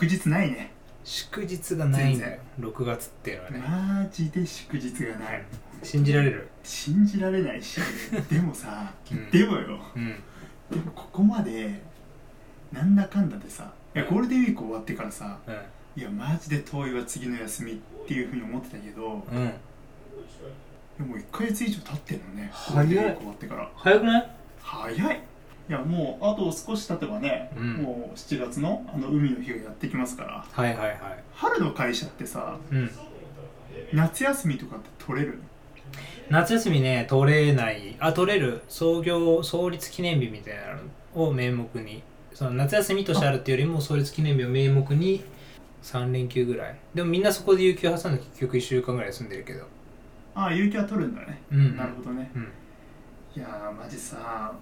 祝日ないね。祝日がないんだ全よ6月っていうのはね、マジで祝日がない。信じられる？信じられないし でもさ、うん。でもよ。うん。でもここまでなんだかんだでさいやゴールデンウィーク終わってからさいやマジで遠いは次の休みっていうふうに思ってたけどうん。うんでも1ヶ月以上経ってんのね早い。ゴールデンウィーク終わってから。早くない？早いいやもうあと少し経てばね、うん。もう7月のあの海の日がやってきますから。はいはいはい。春の会社ってさうん。夏休みとかって取れる夏休みね取れない。あ取れる。創業創立記念日みたいなのを名目に。その夏休みとしてあるっていうよりも創立記念日を名目に3連休ぐらい。でもみんなそこで有給挟んで結局1週間ぐらい休んでるけど。ああ有給は取るんだね、うん。なるほどね。うん。いやーマジさ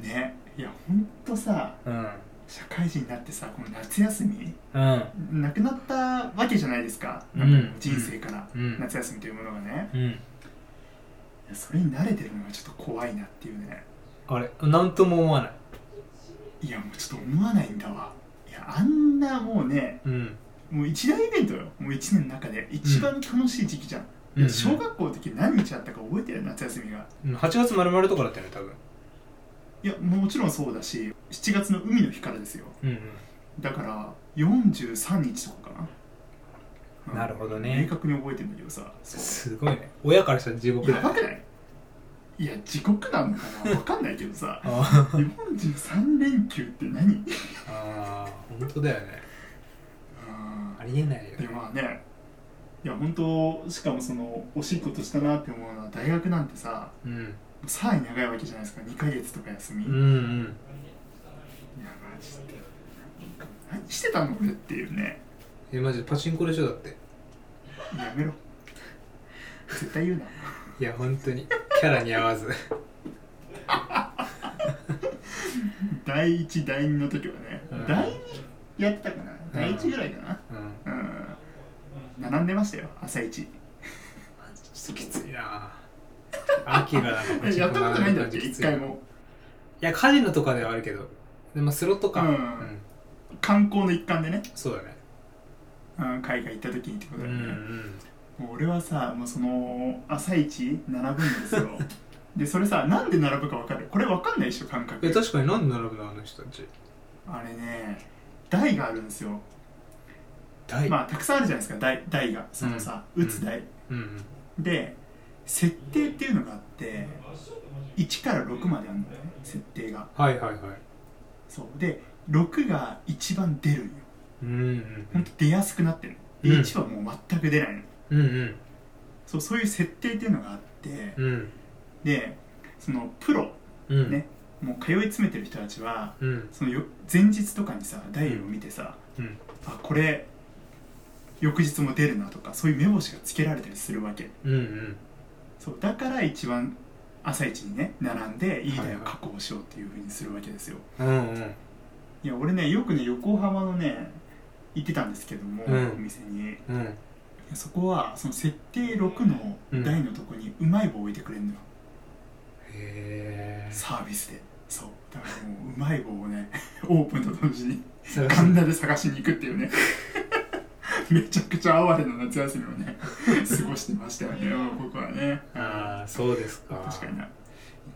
ね。いやほんとさうん。社会人になってさこの夏休み？うん。なくなったわけじゃないですか、うん。なんか人生から、うん。夏休みというものがね。うん。それに慣れてるのがちょっと怖いなっていうね。あれなんとも思わない。いやもうちょっと思わないんだわ。いやあんなもうねうん。もう一大イベントよ。もう一年の中で。一番楽しい時期じゃん、小学校の時何日あったか覚えてる？夏休みが。うん。8月丸々とかだったよね多分いやもちろんそうだし7月の海の日からですよ。うんうん。だから43日とかかな、うん。なるほどね。明確に覚えてるんだけどさ。そすごいね。親からしたら地う獄だよやばくない。いや地獄なのかな。わかんないけどさ。あ43連休って何？あ本当だよね。ありえないよでねまあね。いや本当しかもその惜しいことしたなって思うのは大学なんてさうんさらに長いわけじゃないですか。2ヶ月とか休み、いうんうん。やマジで。何してたの俺っていうね。えマジでパチンコでしょだって。やめろ。絶対言うな。いや本当に。キャラに合わず。第1第2の時はね、うん。第2やってたかな。第1ぐらいかな。うん。うん、並んでましたよ朝一。ちょっときついな秋がなんかパチンコやったことないんだっけ一回もいやカジノとかではあるけど。でもスロットか。うん。観光の一環でね、そうだね。うん、海外行った時にってことうんうだよね、んもう俺はさもうその朝一並ぶんですよ。でそれさなんで並ぶか分かる？これ分かんないでしょ感覚。え確かになんで並ぶのあの人たち。あれね台があるんですよ。大まあたくさんあるじゃないですか台台が。そのさ、うん。打つ台、うん。で設定っていうのがあって1から6まであるんだよね設定が。はいはいはい。そう。で6が一番出るんよ。うんうんほんと出やすくなってるで、うん。1はもう全く出ないの。うんうん。そうそういう設定っていうのがあってうん。でそのプロうん。ねもう通い詰めてる人たちはうん。そのよ前日とかにさダイヤを見てさ、うん。あこれ翌日も出るなとかそういう目星がつけられたりするわけ。うんうんそうだから一番朝一にね並んでいい。台を確保しようっていうふうにするわけですよ。うんうん。いや俺ねよくね横浜のね行ってたんですけども、うん。お店に。うん。そこはその設定6の台のとこにうまい棒置いてくれるのよ、へえサービスで。そう。だからもううまい棒をね オープンと同時に神田で探しに行くっていうねめちゃくちゃ哀れな夏休みをね 過ごしてましたよね。僕はね。ああそうですか。確かにな。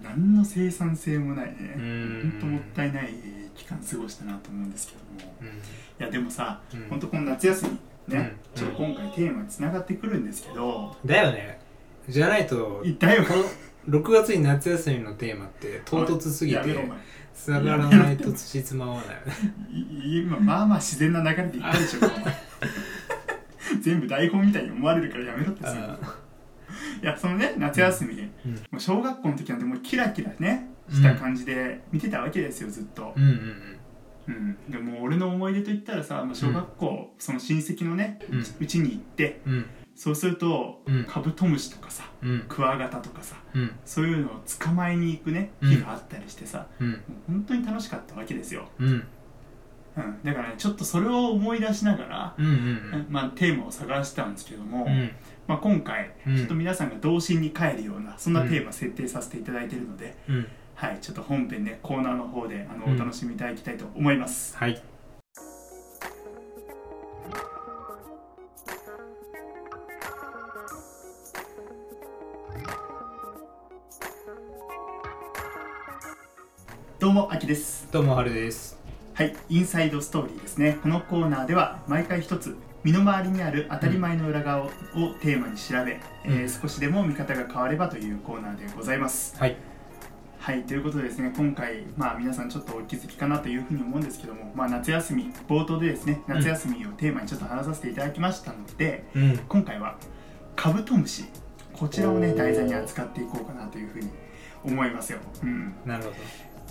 何の生産性もないね。うん。本当もったいない期間過ごしたなと思うんですけども。うん。いやでもさうん。本当この夏休みね、うん。ちょっと今回テーマにつながってくるんですけど、だよね。じゃないといだよこの6月に夏休みのテーマって唐突すぎてつながらないとつじつま合わないよね。い今まあまあ自然な流れで言ったでしょ 全部台本みたいに思われるからやめろってすぐあいやそのね夏休み、うん。もう小学校の時なんてもうキラキラねした感じで見てたわけですよずっと。ー、うんうん。うん、でも俺の思い出といったらさ、まあ、小学校、その親戚のねうん。うちに行ってうん。うんそうすると、うん。カブトムシとかさうん。クワガタとかさうん。そういうのを捕まえに行くねうん。日があったりしてさ、うん。もう本当に楽しかったわけですよ、うん、だからねちょっとそれを思い出しながら、うんうんうん。まあ、テーマを探したんですけども、うん、まあ、今回、うん、ちょっと皆さんが童心に帰るようなそんなテーマ設定させていただいているので、うん、はい、ちょっと本編ねコーナーの方であの、お楽しみいただきたいと思います。はい。どうも、あきです。どうも、はるです。はいインサイドストーリーですね。このコーナーでは毎回一つ身の回りにある当たり前の裏側を,、テーマに調べ、えーうん。少しでも見方が変わればというコーナーでございます。はい。はいということでですね今回まあ皆さんちょっとお気づきかなというふうに思うんですけどもまあ夏休み冒頭でですね夏休みをテーマにちょっと話させていただきましたので、うん。今回はカブトムシこちらをね題材に扱っていこうかなというふうに思いますよ、うん、なるほ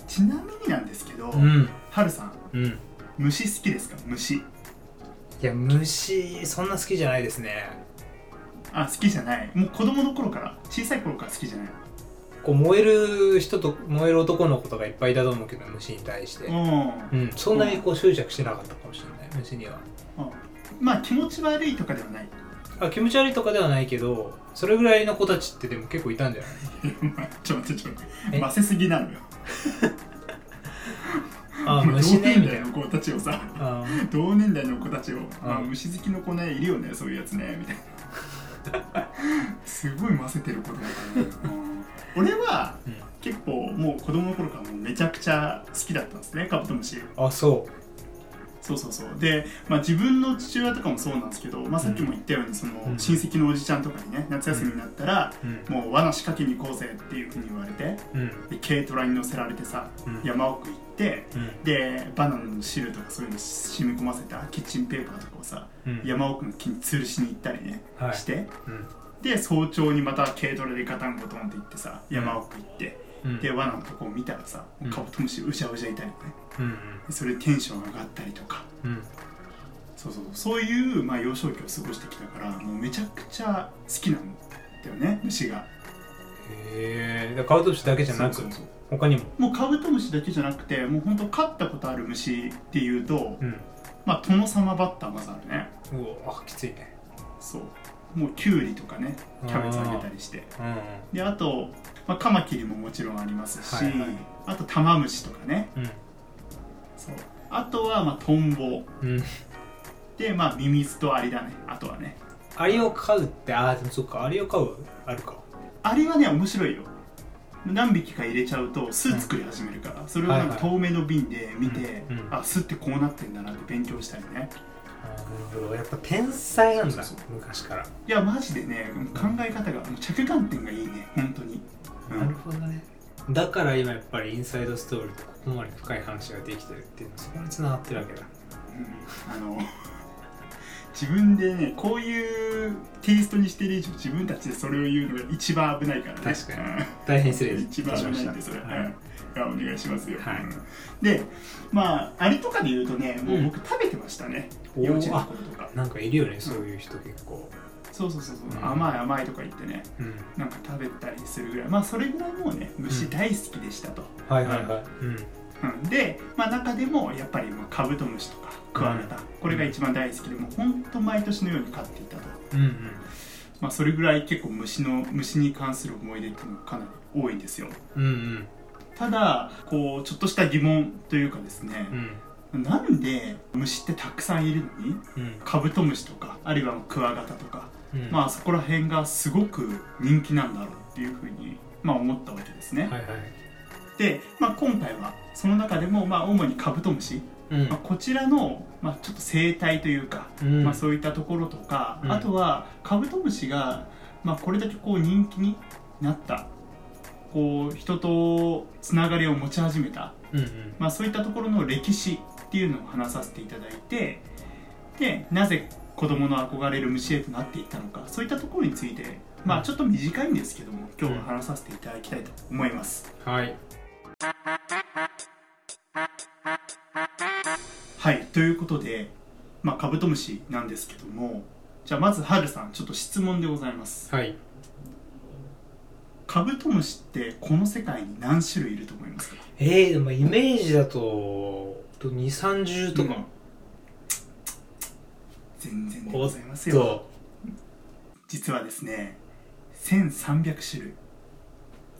ちなみになんですけど、どうん。はるさんうん。い虫好きですか？虫。や虫そんな好きじゃないですね。あ好きじゃない。もう子供の頃から？小さい頃から好きじゃないこう燃える人と燃える男の子とかいっぱいいたと思うけど虫に対して。うん。うん。そんなにこう執着してなかったかもしれない虫には。うん。まあ気持ち悪いとかではない。あ気持ち悪いとかではないけどそれぐらいの子たちってでも結構いたんじゃない？ちょっと待ってちょっと待って。え？ませすぎなのよ あまあ虫同ねみたいな。年代の子たちをさあ同年代の子たちを、まあ、うん虫好きの子ねいるよねそういうやつねみたいな。すごい混ぜてる子だからね、うん俺はうん。結構もう子供の頃からもうめちゃくちゃ好きだったんですねカブトムシ。あそそうそうそう。で、まあ、自分の父親とかもそうなんですけど、まあ、さっきも言ったようにそのうん。親戚のおじちゃんとかにね夏休みになったら、もう罠仕掛けに行こうぜっていうふうに言われてうん。で軽トラに乗せられてさうん。山奥行ってうん。でバナナの汁とかそういうの染み込ませたキッチンペーパーとかをさうん。山奥の木に吊るしに行ったりね、はい。して。うん。で早朝にまた軽トラでガタンゴトンって行ってさ山奥行って、うんで罠のとこを見たらさうんカブトムシうじゃうじゃいたりね。うんでそれでテンション上がったりとか。うん。そうそうそう。いう、まあ、幼少期を過ごしてきたからもうめちゃくちゃ好きなんだよね虫が。へえ。カブトムシだけじゃなくそうそう他にも？もうカブトムシだけじゃなくてもう本当飼ったことある虫っていうと、うん。まあトノサマバッターまずあるね。うわあきついね。そう。もうキュウリとかねキャベツあげたりして。うん。であと、まあ、カマキリももちろんありますし、はいはい。あとタマムシとかね。うん。そう。あとはまあトンボ。うん。でまあミミズとアリだね。あとはね。アリを飼うってああでもそっか。アリを飼う？あるか。アリはね面白いよ。何匹か入れちゃうと巣作り始めるから、それをなんかはい透明の瓶で見て、うん。うん。あ巣ってこうなってんだなって勉強したりね。なるほど。やっぱ天才なんだ昔から。いやマジでね考え方が着眼点がいいね。本当に、うん。なるほどね。だから今やっぱりインサイドストーリーとここまで深い話ができてるっていうのはそこに繋がってるわけだ。うん。あの 自分でねこういうテイストにしてる以上自分たちでそれを言うのが一番危ないからね。確かに。うん。大変失礼一番危ないんでそれ、はい。うん。お願いしますよ、はい。うん。でまあアリとかで言うとねもう僕食べてましたね、おー。幼稚園の頃とか。なんかいるよねそういう人結構そうそうそうそう、うん。甘い甘いとか言ってねうん。なんか食べたりするぐらい。まあそれぐらいもうね虫大好きでしたと、はいはいはい。うん。うん。で、まあ、中でもやっぱりまあカブトムシとかクワガタ、これが一番大好きでもうほんと毎年のように飼っていたと、うんうん。まあ、それぐらい結構虫の虫に関する思い出っていうのがかなり多いんですよ。うんうん。ただこうちょっとした疑問というかですね。う、ん。なんで虫ってたくさんいるのにうん。カブトムシとかあるいはクワガタとか、うん。まあそこら辺がすごく人気なんだろうっていうふうに、まあ、思ったわけですね、はいはい。で、まあ、今回はその中でも、まあ、主にカブトムシ、うん。まあ、こちらの、まあ、ちょっと生態というか、うん。まあ、そういったところとか、うん。あとはカブトムシが、まあ、これだけこう人気になった。こう人とつながりを持ち始めた、うんうん。まあ、そういったところの歴史っていうのを話させていただいてでなぜ子供の憧れる虫へとなっていったのかそういったところについてまあちょっと短いんですけども今日は話させていただきたいと思います。はい。はいということで、まあ、カブトムシなんですけどもじゃあまずはるさんちょっと質問でございます。はい。カブトムシってこの世界に何種類いると思いますか？えー、でもイメージだと2 3 0とか、うん全然でございますよ。と。実はですね1300種類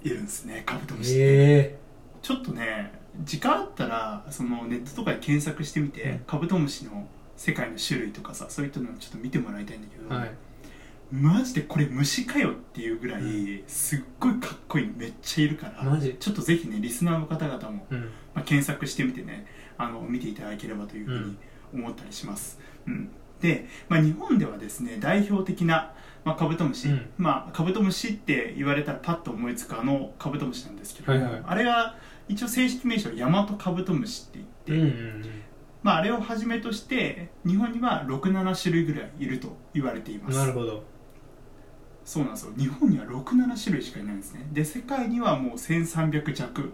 いるんですねカブトムシって、えちょっとね時間あったらそのネットとかで検索してみて、うん。カブトムシの世界の種類とかさそういったのをちょっと見てもらいたいんだけど、ー、はい。マジでこれ虫かよっていうぐらい、うすっごいかっこいいのめっちゃいるからマジ。ちょっとぜひねリスナーの方々も、うん。まあ、検索してみてねあの見ていただければというふうに思ったりします、うん。で、まあ、日本ではですね代表的な、まあ、カブトムシ、うん。まあ、カブトムシって言われたらパッと思いつくあのカブトムシなんですけども、はいはい。あれが一応正式名称ヤマトカブトムシってうん言って、うんまあ、あれをはじめとして日本には67種類ぐらいいると言われています。なるほど。そうなんですよ。日本には67種類しかいないんですね。で世界にはもう1300弱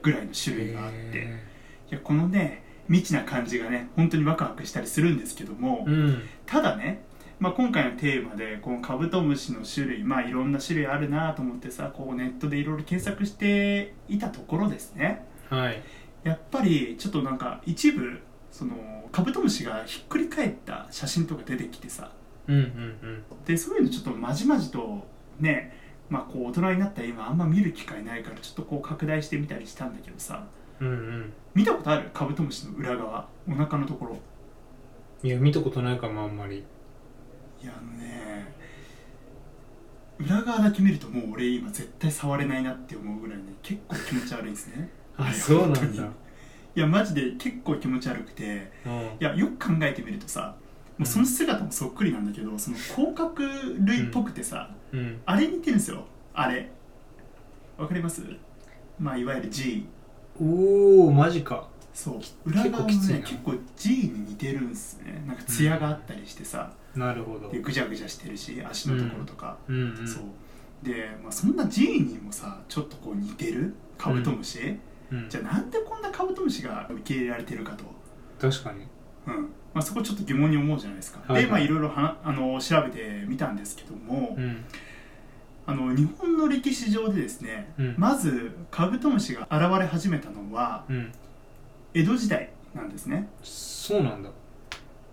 ぐらいの種類があって。へいやこのね未知な感じがね本当にワクワクしたりするんですけども、ーうん。ただね、まあ、今回のテーマでこのカブトムシの種類まあいろんな種類あるなと思ってさこうネットでいろいろ検索していたところですね。はい。やっぱりちょっとなんか一部そのカブトムシがひっくり返った写真とか出てきてさ。うんうんでそういうのちょっとまじまじとねまあこう大人になった今あんま見る機会ないからちょっとこう拡大してみたりしたんだけどさ。うんうんうん見たことある？カブトムシの裏側。お腹のところ。いや見たことないかもあんまり。いやあのね裏側だけ見るともう俺今絶対触れないなって思うぐらいね結構気持ち悪いんですね。あれそうなんだ。いやマジで結構気持ち悪くてうん。いやよく考えてみるとさもうその姿もそっくりなんだけど、その甲殻類っぽくてさ、うん。あれに似てるんですよ。あれ。わかります？まあいわゆる G おおマジか。そう。裏側も結構結構 G に似てるんですね。なんかツヤがあったりしてさ、なるほど。でぐじゃぐじゃしてるし足のところとか、うんうん。そう。で、まあ、そんな G にもさちょっとこう似てる？カブトムシ、うん。じゃあなんでこんなカブトムシが受け入れられてるかと、確かに。うん。まあ、そこちょっと疑問に思うじゃないですか、はいはい。でまあいろいろはなあの調べてみたんですけども、うんあの日本の歴史上でですね、うん。まずカブトムシが現れ始めたのはうん。江戸時代なんですね。そうなんだ。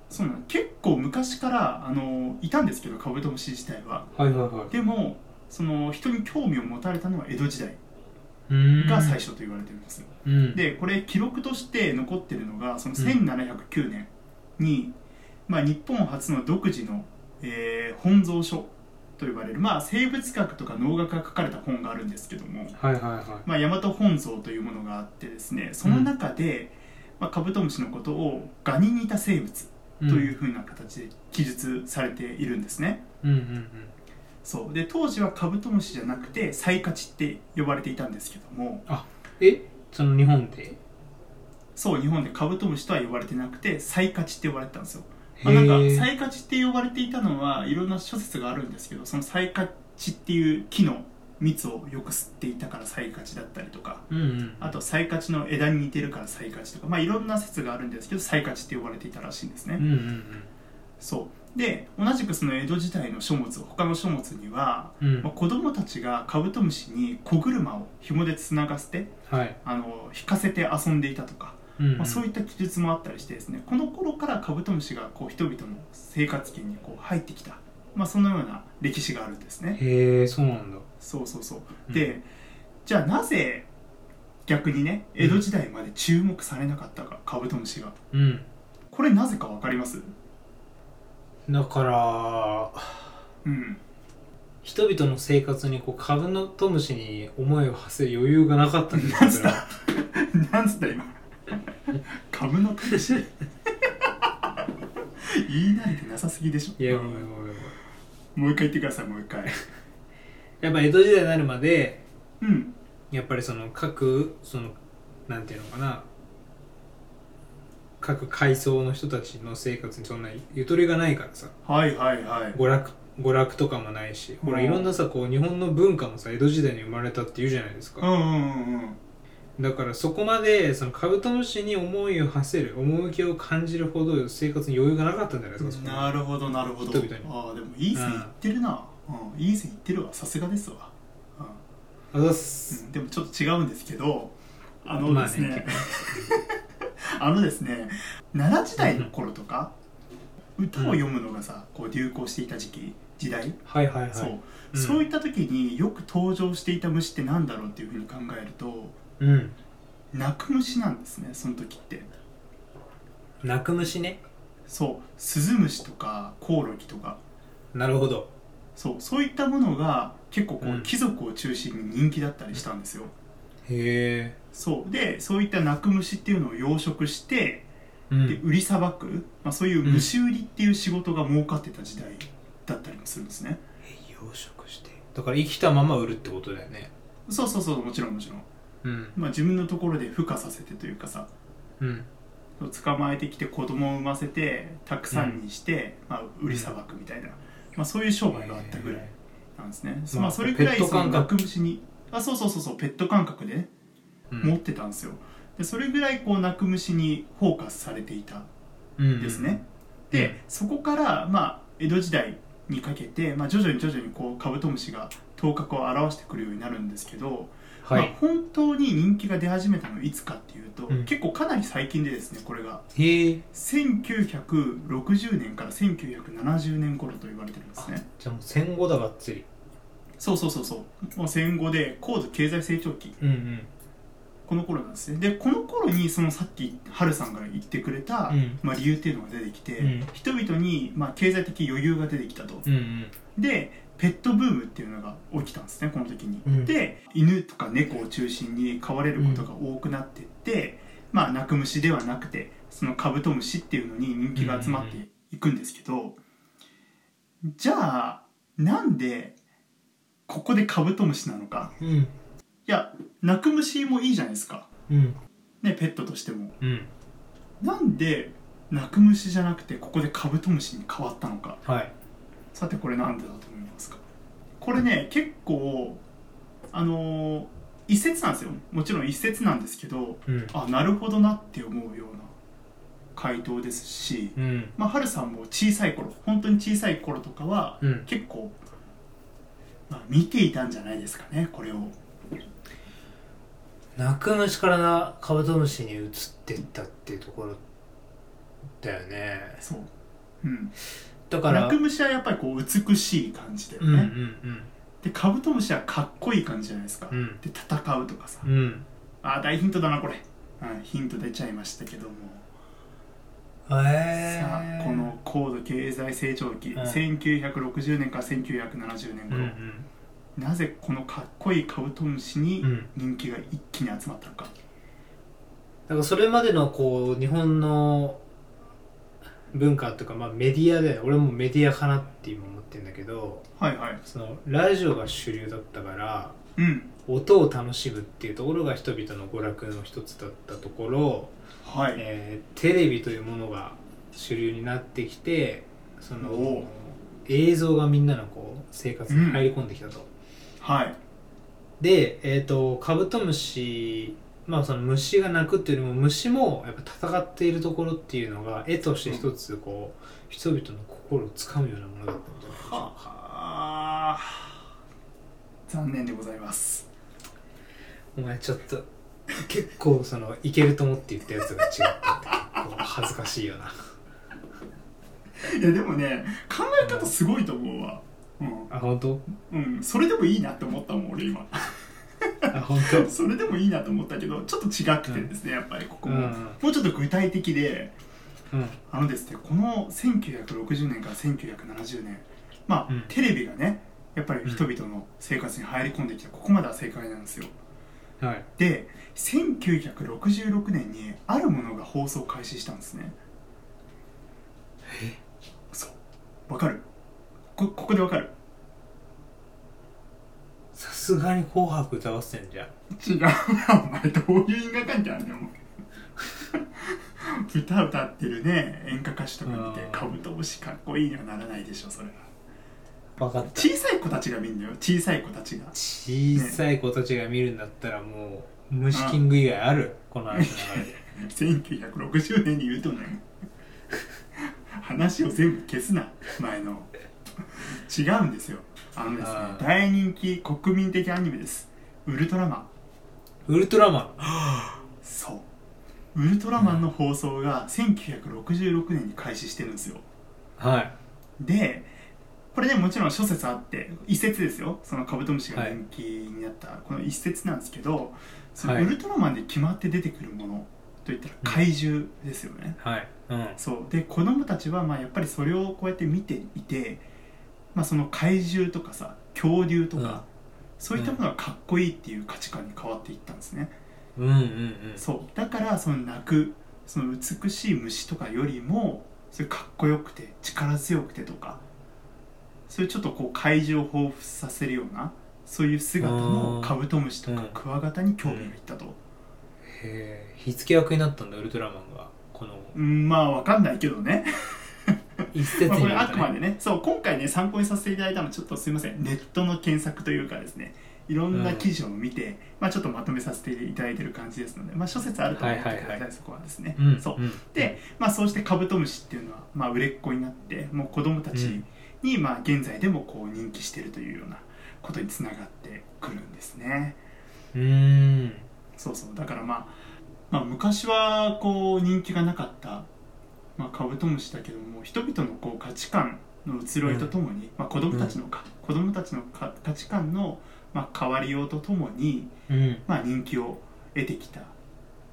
そうなの結構昔からあのいたんですけどカブトムシ自体は。はいはいはい。でもその人に興味を持たれたのは江戸時代うーん。が最初と言われてるんです。よ、うん。でこれ記録として残ってるのがその1709年に、まあ、日本初の独自の、えー本草書と呼ばれる、まあ、生物学とか農学が書かれた本があるんですけども、はいはいはまあ、大和本草というものがあってですねその中で、まあ、カブトムシのことをガに似た生物いというふうな形で記述されているんですね、うんうんそう。で当時はカブトムシじゃなくてサイカチって呼ばれていたんですけども。うんえ？その日本で？そう日本でカブトムシとは呼ばれてなくてサイカチって呼ばれてたんですよ、まあ、なんかへー。サイカチって呼ばれていたのはいろんな諸説があるんですけどそのサイカチっていう木の蜜をよく吸っていたからサイカチだったりとかうんうん。あとサイカチの枝に似てるからサイカチとかまあいろんな説があるんですけどサイカチって呼ばれていたらしいんですね、うんうんそう。で同じくその江戸時代の書物他の書物には、うん。うんまあ、子供たちがカブトムシに小車を紐でつながせてはい。あの引かせて遊んでいたとかうんまあ、そういった記述もあったりしてですねこの頃からカブトムシがこう人々の生活圏にこう入ってきた、まあ、そのような歴史があるんですね。へえそうなんだ。そうそうそう。うん。でじゃあなぜ逆にね江戸時代まで注目されなかったかカブトムシが。うん。これなぜか分かります？だからうん。人々の生活にこうカブトムシに思いを馳せる余裕がなかったんですなんつった？なんつった今？カムシ 言い慣れてなさすぎでしょ。いやごめんごめんごめん。もう一回言ってくださいもう一回。やっぱ江戸時代になるまでうん。やっぱりその各そのなんていうのかな。各階層の人たちの生活にそんなゆとりがないからさ。はいはいはい。娯楽娯楽とかもないし。ほらうん。いろんなさこう日本の文化もさ江戸時代に生まれたっていうじゃないですか、うんうんうんうんだからそこまでそのカブトムシに思いを馳せる趣を感じるほど生活に余裕がなかったんじゃないですかなるほどなるほど。人々に。ああでもいい線いってるな、うん。いい線いってるわさすがですわ、うん。あざっす。うん。でもちょっと違うんですけどあのですね,、あのですね奈良時代の頃とか歌を読むのがさこう流行していた時期時代、はいはいはい。そう、うん。そういった時によく登場していた虫ってなんだろうっていうふうに考えるとうん。鳴く虫なんですねその時って。鳴く虫ね。そう。スズムシとかコオロギとか。なるほど。そう。そういったものが結構こう、うん。貴族を中心に人気だったりしたんですよ。へえ。そう。でそういった鳴く虫っていうのを養殖して、うん。で売りさばく、まあ、そういう虫売りっていう仕事が儲かってた時代だったりもするんですね、養殖して。だから生きたまま売るってことだよね。そうそうそうもちろんもちろん、うん。まあ、自分のところで孵化させてというかさうん捕まえてきて子供を産ませてたくさんにして、まあ、売りさばくみたいな、まあ、そういう商売があったぐらいなんですね、まあまあ、それぐらいペットその感覚。鳴く虫にあそうそうそうそう。ペット感覚でねうん。持ってたんですよ。でそれぐらいこう鳴く虫にフォーカスされていたん。ですね、でそこからまあ江戸時代にかけて、まあ、徐々に徐々にこうカブトムシが頭角を現してくるようになるんですけど、まあはい、本当に人気が出始めたのはいつかっていうと、うん。結構かなり最近でですねこれが。へえ。1960年から1970年頃と言われてるんですね。じゃあもう戦後だがっつり。そうそうそうそう。もう戦後で高度経済成長期。うんうん。この頃なんですね。でこの頃にそのさっきハルさんが言ってくれた、うん。まあ、理由っていうのが出てきて、うん。人々に、まあ、経済的余裕が出てきたと。うんうん。でペットブームっていうのが起きたんですねこの時に、うん。で犬とか猫を中心に飼われることが多くなっていって、まあ鳴く虫ではなくてそのカブトムシっていうのに人気が集まっていくんですけど、じゃあなんでここでカブトムシなのか？うん。いや鳴く虫もいいじゃないですか。うん。ねペットとしても。うん。なんで鳴く虫じゃなくてここでカブトムシに変わったのか？はい。さてこれなんでだとこれね結構あのー一説なんですよ。もちろん一説なんですけどうん。あなるほどなって思うような回答ですしうん。まあハルさんも小さい頃本当に小さい頃とかはうん。結構、まあ、見ていたんじゃないですかねこれを。鳴く虫からなカブトムシに移ってったっていうところだよね。そう。うんだから鳴く虫はやっぱりこう美しい感じだようんうんね、でカブトムシはかっこいい感じじゃないですか、うん。うんで戦うとかさ、うん。あ大ヒントだなこれ、うん、ヒント出ちゃいましたけども、へえさあこの高度経済成長期、うん。1960年から1970年うんう頃、ん。なぜこのかっこいいカブトムシにうん。人気が一気に集まったのか、だからそれまでのこう日本の文化とか、まあ、メディアで俺もメディアかなって今思ってるんだけどはいはい。そのラジオが主流だったからうん。音を楽しむっていうところが人々の娯楽の一つだったところ、はい、えーテレビというものが主流になってきてその映像がみんなのこう生活に入り込んできたと。はい。で、えー、とカブトムシまあその虫が鳴くっていうよりも虫もやっぱ戦っているところっていうのが絵として一つこう、人々の心をつかむようなものだったんじゃないでしょうか。はあ残念でございますお前ちょっと結構そのいけると思って言ったやつが違ったって結構恥ずかしいよな。いやでもね考え方すごいと思うわうん、あ本当？うん、それでもいいなって思ったもん俺今？それでもいいなと思ったけどちょっと違くてですね、やっぱりここも、うん。もうちょっと具体的でうん。あのですねこの1960年から1970年まあ、うん。テレビがねやっぱり人々の生活に入り込んできたここまでは正解なんですよ。はい。で1966年にあるものが放送開始したんですね。そう。わかる。こここでわかるさすがに紅白歌合戦じゃん。違うなお前。どういう因果関係あんねんお前。歌歌ってるね演歌歌手とか見てうん。カブトムシかっこいいにはならないでしょそれは。分かった。小さい子たちが見るのよ小さい子たちが。小さい子たちが見るんだったらもう虫キング以外あるこの話の流れで。1960年に言うとね 話を全部消すな前の。違うんですよあのですね大人気国民的アニメです。ウルトラマン。ウルトラマン。そう。ウルトラマンの放送が1966年に開始してるんですよ。はい。でこれねもちろん諸説あって一説ですよ。そのカブトムシが人気になった、この一説なんですけどそのはい。ウルトラマンで決まって出てくるものといったら怪獣ですよね、はい。うん。そう。で子供たちはまあやっぱりそれをこうやって見ていてまあ、その怪獣とかさ恐竜とか、うん。そういったものがかっこいいっていう価値観に変わっていったんですね、うんうんうん。そう。だからその鳴くその美しい虫とかよりもそれかっこよくて力強くてとかそういうちょっとこう怪獣を彷彿させるようなそういう姿のカブトムシとかうん。クワガタに興味がいったと、へえ火付け役になったんだウルトラマンが。この。うん、まあわかんないけどね一説まあ、これあくまでね。そう今回ね参考にさせていただいたのはちょっとすいません。ネットの検索というかですね。いろんな記事を見て、まあ、ちょっとまとめさせていただいてる感じですので、まあ、諸説あると思ってください,、はいはいはいそこはですね、うんそう。うん。で、まあ、そうしてカブトムシっていうのは、まあ、売れっ子になってもう子供たちに、まあ、現在でもこう人気してるというようなことにつながってくるんですね。うーん。そうそう。だからまあ、まあ、昔はこう人気がなかった、まあ、カブトムシだけども人々のこう価値観の移ろいとともに、まあ、子供たちのか、子供たちのか価値観の、まあ、変わりようとともに、うん。まあ、人気を得てきた、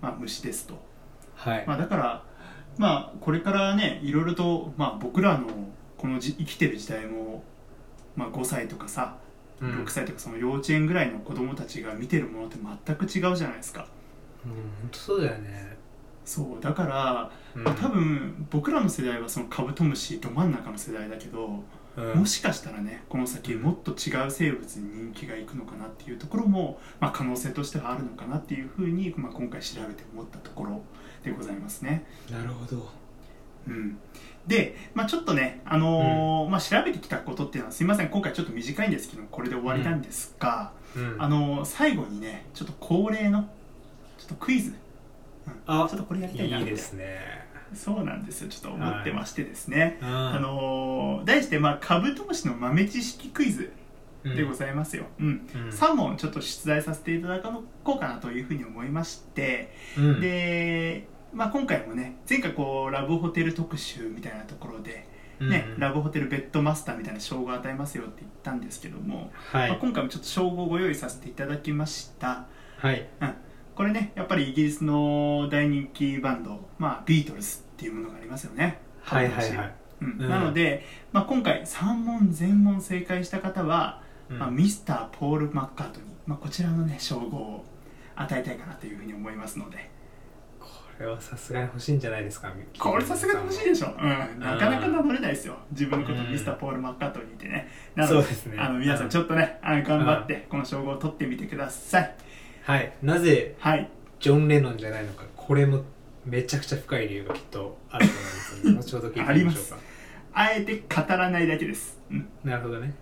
まあ、虫ですと。はい。まあ、だから、まあ、これからねいろいろと、まあ、僕らのこのじ生きてる時代も、まあ、5歳とかさうん。6歳とかその幼稚園ぐらいの子供たちが見てるものって全く違うじゃないですか。うん本当そうだよねそうだから、うん。多分僕らの世代はそのカブトムシど真ん中の世代だけど、うん。もしかしたらねこの先もっと違う生物に人気がいくのかなっていうところも、まあ、可能性としてはあるのかなっていうふうに、まあ、今回調べて思ったところでございますね。なるほど。うん、で、まあ、ちょっとね、あのーまあ、調べてきたことっていうのはすいません今回ちょっと短いんですけどこれで終わりなんですが、うん。あのー最後にねちょっと恒例のちょっとクイズ、うんあちょっとこれやりたいな。いいですね。そうなんですよ。ちょっと思ってましてですね、ああのー題して、まあ、カブトムシの豆知識クイズでございますよ、うん。うん。3問ちょっと出題させていただこうかなというふうに思いまして、うん。で、まあ、今回もね前回こうラブホテル特集みたいなところで、ねうん。ラブホテルベッドマスターみたいな称号を与えますよって言ったんですけども、まあ、はい今回もちょっと称号をご用意させていただきました。はいこれねやっぱりイギリスの大人気バンド、まあ、ビートルズっていうものがありますよね。はいはいはい。うん。うん。なので、まあ、今回3問全問正解した方は、うん。まあ、ミスター・ポール・マッカートニー、まあ、こちらのね称号を与えたいかなというふうに思いますので。これはさすがに欲しいんじゃないですか これさすがに欲しいでしょ、うん、なかなか名乗れないですよ。自分のことうんミスター・ポール・マッカートニーってね。なのでそうですね。あの皆さんちょっとねあの頑張ってこの称号を取ってみてくださいはい。なぜはい。ジョン・レノンじゃないのか。これもめちゃくちゃ深い理由がきっとあると思いますので後ほど聞いてみましょうか。あえて語らないだけです、うん。なるほどね。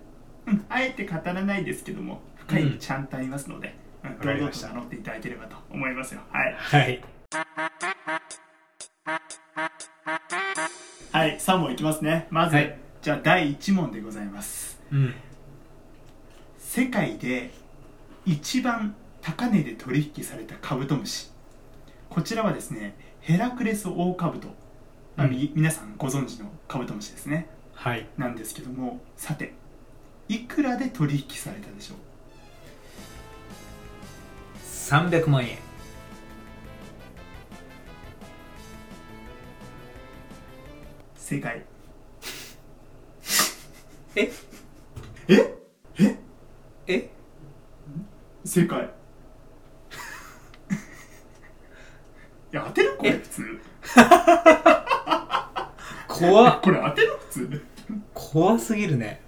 うん、あえて語らないですけども深い意味ちゃんとありますので、うん。堂々と名乗っていただければと思いますよ。はい。はい。はい、3問いきますね。まず、はい。じゃあ第1問でございます。うん。世界で一番高値で取引されたカブトムシ。こちらはですね、ヘラクレスオオカブト。まあうんみ皆さんご存知のカブトムシですね。はいなんですけども、さて、いくらで取引されたでしょう？300万円正解。え？え？え？え？正解。や、当てるこれえ？普通。怖っ。これ当てる普通。怖すぎるね。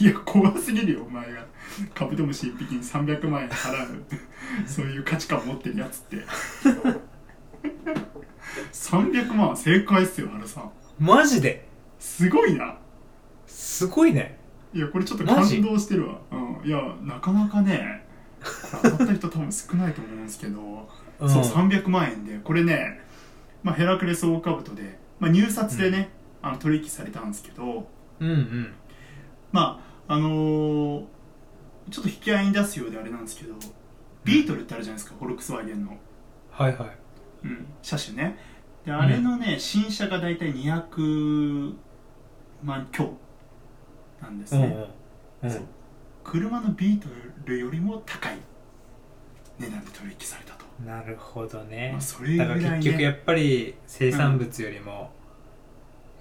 いや怖すぎるよお前が。カブトムシ1匹に300万円払うそういう価値観を持ってるやつって。300万正解っすよ原さん。マジで？すごいな。すごいね。いやこれちょっと感動してるわ、うん、いやなかなかね当たった人多分少ないと思うんですけど、うん。そう300万円で。これね、まあ、ヘラクレスオオカブトで、まあ、入札でね、あの取引されたんですけどうんうん。まああのーちょっと引き合いに出すようであれなんですけどビートルってあるじゃないですか、フォルクスワーゲンの、はいはい。うん、車種ね。であれのね、新車が大体200万強なんですね、うんうん。車のビートルよりも高い値段で取引されたと、なるほどね。まあ、それぐだかららいね結局やっぱり生産物よりも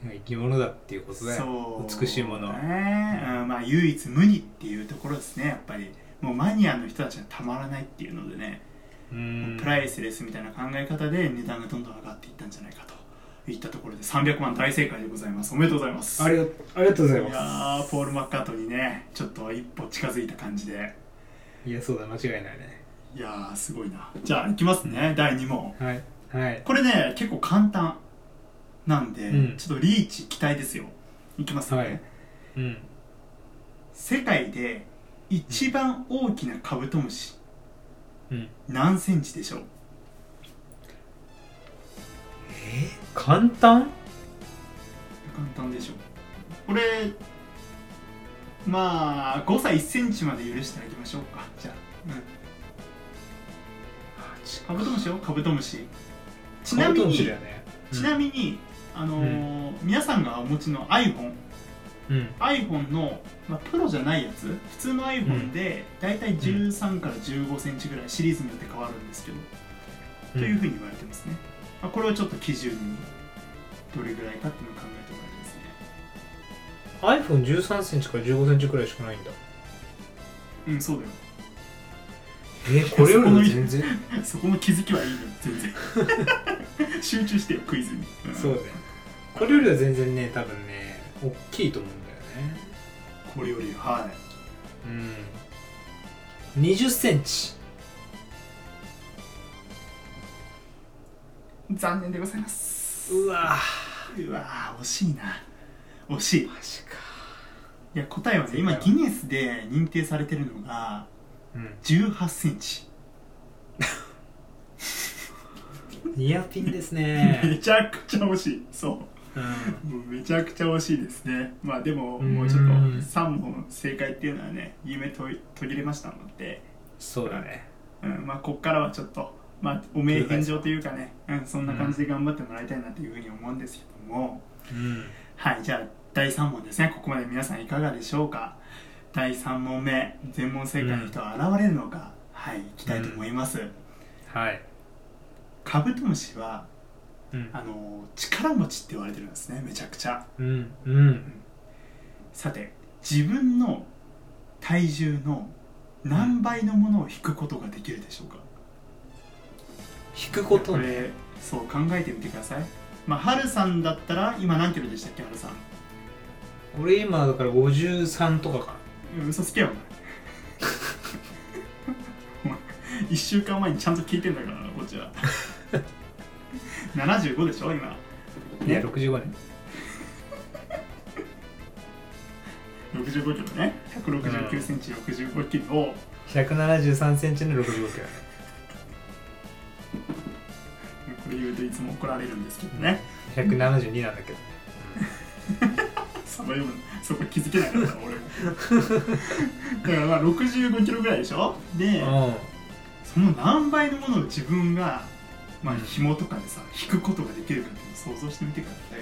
生き物だっていうことだよ。美しいものは。ね、うん、まあ唯一無二っていうところですねやっぱり。もうマニアの人たちはたまらないっていうのでね、うん。プライスレスみたいな考え方で値段がどんどん上がっていったんじゃないかと。いったところで300万大正解でございます。おめでとうございます。ありがありがとうございいまやーポール・マッカートにねちょっと一歩近づいた感じで。すいやそうだ間違いないねいやーすごいな。じゃあいきますね。第2問。はい。はい。これね結構簡単なんで、うん。ちょっとリーチ期待ですよ。いきますね、はい。うん。世界で一番大きなカブトムシうん。何センチでしょう？え？簡単？簡単でしょこれまあ5歳1センチまで許してあげましょうか。じゃあ、うん、カブトムシよ。カブトムシ。ちなみにね。ちなみに、あのー皆さんがお持ちの iPhone うん。iPhone の、まあ、プロじゃないやつ。普通の iPhone でだいたい13から15センチぐらいシリーズによって変わるんですけど、というふうに言われてますね、まあ、これをちょっと基準にどれぐらいかっていうのを考えてもらいたいですね。iPhone13 センチから15センチくらいしかないんだ。うんそうだよえこれよりも全然。そこの気づきはいいのよ全然。集中してよクイズに、ん。そうだよ。これよりは全然ね多分ね大きいと思うんだよね。これよりはうん。20センチ。い残念でございます。うわ。うわー惜しいな。惜しい。マジか。いや答えはね今ギネスで認定されてるのがうん18センチ。ニアピンですめねちゃくちゃ惜しい。そう。うん。もうめちゃくちゃ惜しいですね。まあでもうん。もうちょっと3問正解っていうのはね夢途途切れましたので、そうだね。うん、まあこっからはちょっとまあお名返上というかね、うん、そんな感じで頑張ってもらいたいなというふうに思うんですけども、うん。はい。じゃあ第3問ですね。ここまで皆さんいかがでしょうか？第3問目全問正解の人は現れるのか、はいいきたいと思います、はい。カブトムシはうん。あの力持ちって言われてるんですねめちゃくちゃ。うんうん。さて自分の体重の何倍のものを引くことができるでしょうか、引くことね。これそう考えてみてください。まあハルさんだったら今何キロでしたっけハルさん？俺今だから53とかかうん嘘つけよお前。1週間前にちゃんと聞いてんだからなこっちは。75でしょ今。ないやね？65年65キロね。169センチ65キロ。を173センチの65キロ。これ言うといつも怒られるんですけどね、172なんだけどそのようなそこ気づけなかった俺。もだからまあ65キロぐらいでしょ？でうんその何倍のものを自分がまあうん。紐とかでさ引くことができるかっていうのを想像してみてください。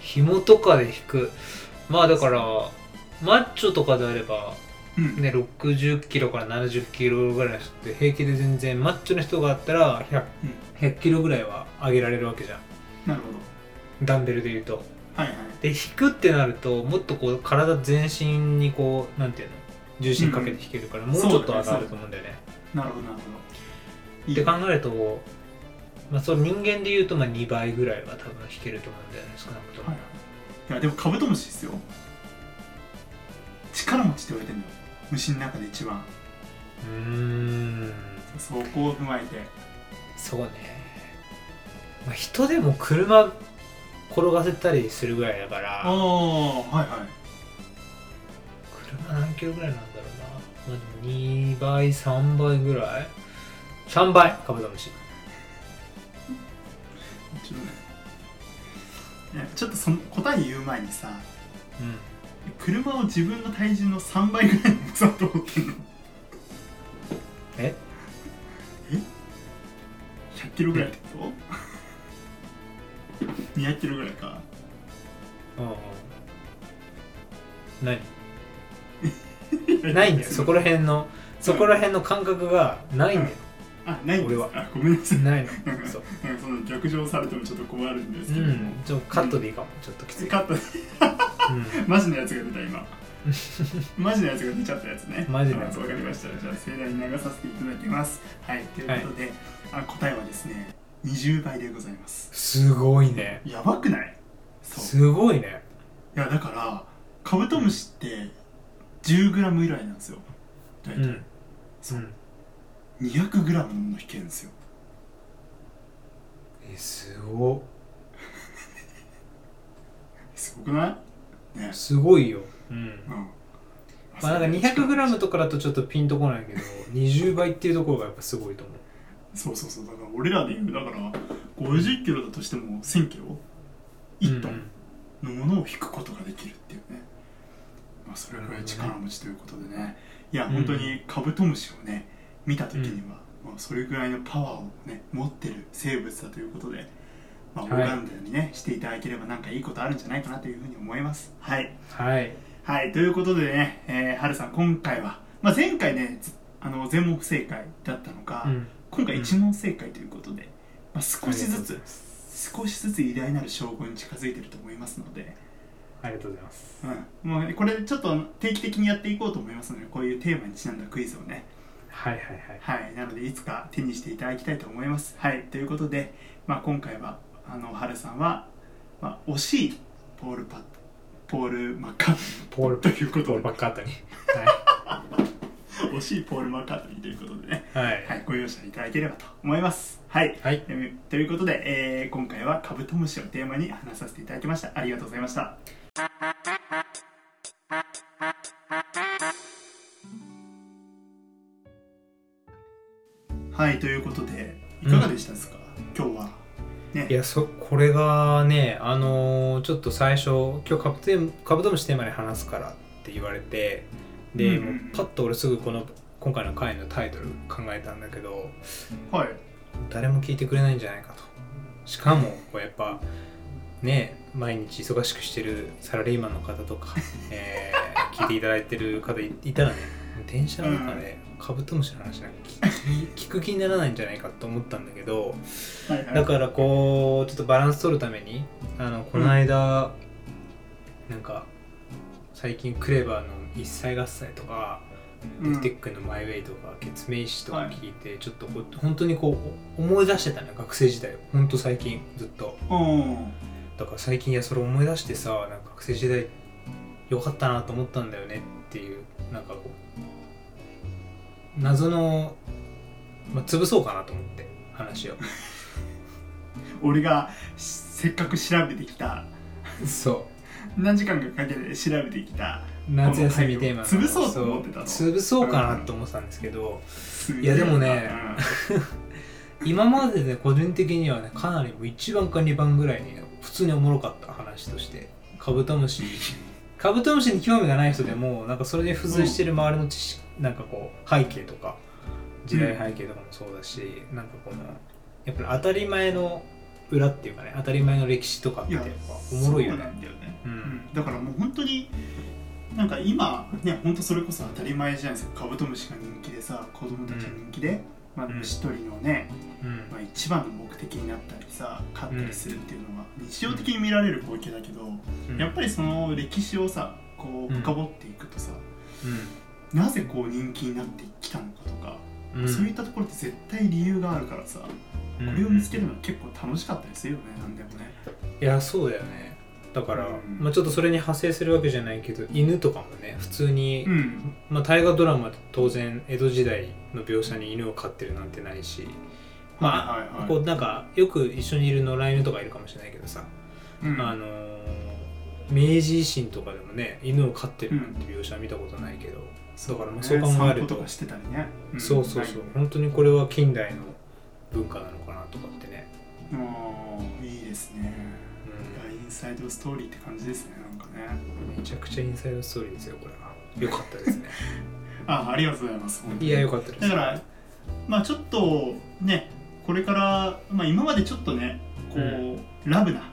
紐とかで引く。まあだからマッチョとかであればうん。ね60キロから70キロぐらいの人って平気で全然マッチョの人があったら 100, うん。100キロぐらいは上げられるわけじゃんなるほど。ダンベルで言うと。はいはい。で引くってなるともっとこう体全身にこうなんていうの？重心かけて引けるから、もうちょっと上がると思うんだよね。なるほどなるほどいいって考えると、まあ、その人間で言うとまあ2倍ぐらいは多分引けると思うんだよね少なくとも、はいい。やでもカブトムシですよ。力持ちって言われてるのよ。虫の中で一番。うーん。そこを踏まえて。そうね、まあ、人でも車転がせたりするぐらいだかあらあはいはい。車何キロぐらいなんだろうな、まあ、でも2倍3倍ぐらい？3倍カブトムシ。ちょっといやちょっとその答え言う前にさうん。車を自分の体重の3倍ぐらいの重さだと思ってんの？え？え？100キロぐらいってこと？200キロぐらいか。うんうん何ないんだよ。そこら辺のそこら辺の感覚がないんだよ。あないんです。俺は。あごめんなさい。ないの。そう。なんかその逆上されてもちょっと困るんですけど。も、うん。ちょっとカットでいいかも、ちょっときつい、カット。うマジのやつが出た今。マジのやつが出ちゃったやつね。マジのやつ。あわかりました。じゃあ盛大に流させていただきます。はい。ということで、あ答えはですね20倍でございます。ん、すごいね。やばくない？すごいね。いやだからカブトムシって 10g 以来なんですよ。大体、うん。そう。うん。200g のもの引けるんですよ。えすご。すごくない？ね。すごいよ。うん。うん。まあなんか 200g とかだとちょっとピンとこないけど20倍っていうところがやっぱすごいと思うそうそうそうだから俺らで言うだから50キロだとしても1000キロ？1トンのものを引くことができるっていうね、まあ、それぐらい力持ちということでね。いやうん。本当にカブトムシをね見た時には、まあ、それぐらいのパワーをね持ってる生物だということで、まあ、はい。拝んだようにねしていただければなんかいいことあるんじゃないかなというふうに思います。はい。はい。はい、ということでね、えー、はるさん、今回は、まあ、前回ね、ずあの全問不正解だったのが、うん今回一問正解ということで、まあ、少しずつ、少しずつ偉大なる称号に近づいてると思いますので、ありがとうございます。うん、もうねこれちょっと定期的にやっていこうと思いますので、こういうテーマにちなんだクイズをね、はいはいはい。はい、なのでいつか手にしていただきたいと思います。はい、ということで、まあ、今回は、あの、はるさんは、まあ、惜しいポールパッポール・マッカートポールニーということで。ポール、バックアットに惜しいポール・マッカートニーということでね、はいはいはい、ご容赦いただければと思います。はい。はいえーということで、えー今回はカブトムシをテーマに話させていただきました。ありがとうございました。はい、ということで、いかがでしたですか、今日は。ね。いやそこれがねあのーちょっと最初今日カブカブトムシテーマで話すからって言われてで、うんパッと俺すぐこの今回の回のタイトル考えたんだけどはい。誰も聞いてくれないんじゃないかとしかもこうやっぱね毎日忙しくしてるサラリーマンの方とか、えー聞いていただいてる方いいたらね電車の中でカブトムシの話なんか聞 聞く気にならないんじゃないかと思ったんだけど。だからこうちょっとバランス取るためにあのこの間、なんか最近クレバーの「一切合切」とか、うん。テックの「マイウェイ」とか「ケツメイシ」とか聞いて、ちょっとこう本当にこう思い出してたのよ学生時代を。本当最近ずっと。うん。だから最近いやそれ思い出してさなんか学生時代よかったなと思ったんだよねっていうなんかこう謎の、まあ、潰そうかなと思って話を。俺がせっかく調べてきた、そう何時間かかけて調べてきた、夏休みテーマの潰そうと思ってたの。潰そうかなと思ってたんですけど、すげえいやでもね 今までで個人的にはねかなりもう1番か2番ぐらいに普通におもろかった話としてカブトムシ カブトムシに興味がない人でもなんかそれで付随してる周りの知識、なんかこう背景とか時代背景とかもそうだし、なんかこのやっぱり当たり前の裏っていうかね当たり前の歴史とかっておもろいよね。んだよね、うん。だからもう本当になんか今ね本当それこそ当たり前じゃないですか。カブトムシが人気でさ子供たちの人気で、まあ、うん虫取りのね、うん。まあ、一番の目的になったりさ飼ったりするっていうのは日常的に見られる光景だけど、うん。やっぱりその歴史をさこううん。深掘っていくとさ、うなぜこう人気になってきたのかとか、んうん。そういったところって絶対理由があるからさ、うん。これを見つけるのは結構楽しかったりするよねなんでもね。いやそうだよね。だから、うん。まあ、ちょっとそれに派生するわけじゃないけど犬とかもね普通に、うん。まあ、大河ドラマで当然江戸時代の描写に犬を飼ってるなんてないしまあ、はいはいはい。こうなんかよく一緒にいる野良犬とかいるかもしれないけどさ、うん。あのー明治維新とかでもね犬を飼ってるなんて描写は見たことないけど、だからまあそう考えると。とかしてたりね、ん。そうそうそう。本当にこれは近代の文化なのかなとかってね、もういいですね。ういやインサイドストーリーって感じですねなんかね。ん、めちゃくちゃインサイドストーリーですよこれは。よかったですね。あありがとうございますいやよかったです。だからまあちょっとねこれから、まあ、今までちょっとねこう、うラブな、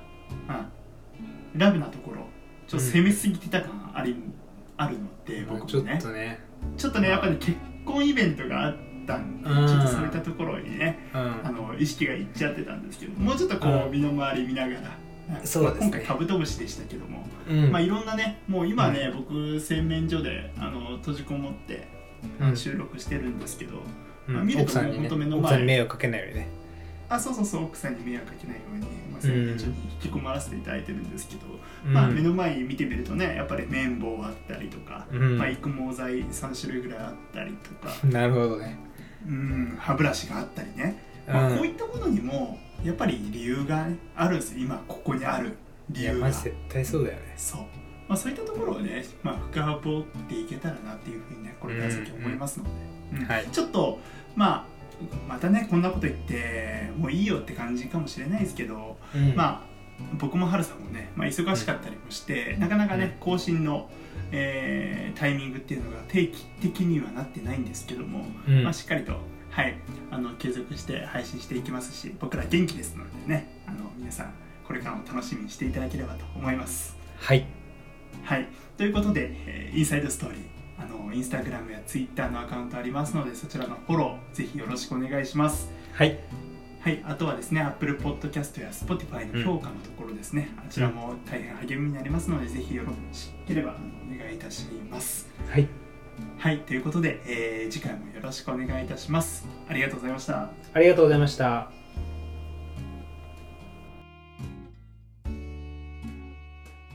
うん、ラブなところちょっと攻めすぎてた感あり、あるのでまあちょっ僕もねとね。ちょっとねやっぱり結婚イベントがあっったんで、うん。ちょっとそういったところにねうん。あの意識がいっちゃってたんですけどもうちょっとこう、うん身の回り見ながら、そうですね。まあ今回カブトムシでしたけども、うん。まあいろんなねもう今ね、僕洗面所であの閉じこもってうん。収録してるんですけど、うん。まあ見ると奥さんにね本当目の前奥さんに迷惑かけないようにねあそうそうそう奥さんに迷惑かけないように、まあ、洗面所に引き込まらせていただいてるんですけど、まあ目の前に見てみるとねやっぱり綿棒あったりとか、うん。まあ、育毛剤3種類ぐらいあったりとか、なるほどね。うん、歯ブラシがあったりね、まあ、うんこういったものにもやっぱり理由が、ね、あるんです。よ今ここにある理由が。絶対そうだよね。そう、まあ、そういったところをね、まあ、深掘っていけたらなっていうふうにねこれから先思いますので、うん。はい。ちょっとまあまたねこんなこと言ってもういいよって感じかもしれないですけど、うん。まあ僕もハルさんもね、まあ、忙しかったりもして、なかなかね更新の、えータイミングっていうのが定期的にはなってないんですけども、うん。まあ、しっかりと、はい、あの継続して配信していきますし僕ら元気ですのでねあの皆さんこれからも楽しみにしていただければと思います。はい。はい、ということで、えーインサイドストーリーあのインスタグラムやツイッターのアカウントありますのでそちらのフォローぜひよろしくお願いします。はいはい、あとはですね Apple Podcast や Spotify の評価のところですね、あちらも大変励みになりますので、ぜひよろしければお願いいたします。はいはい、ということで、えー次回もよろしくお願いいたします。ありがとうございました。ありがとうございました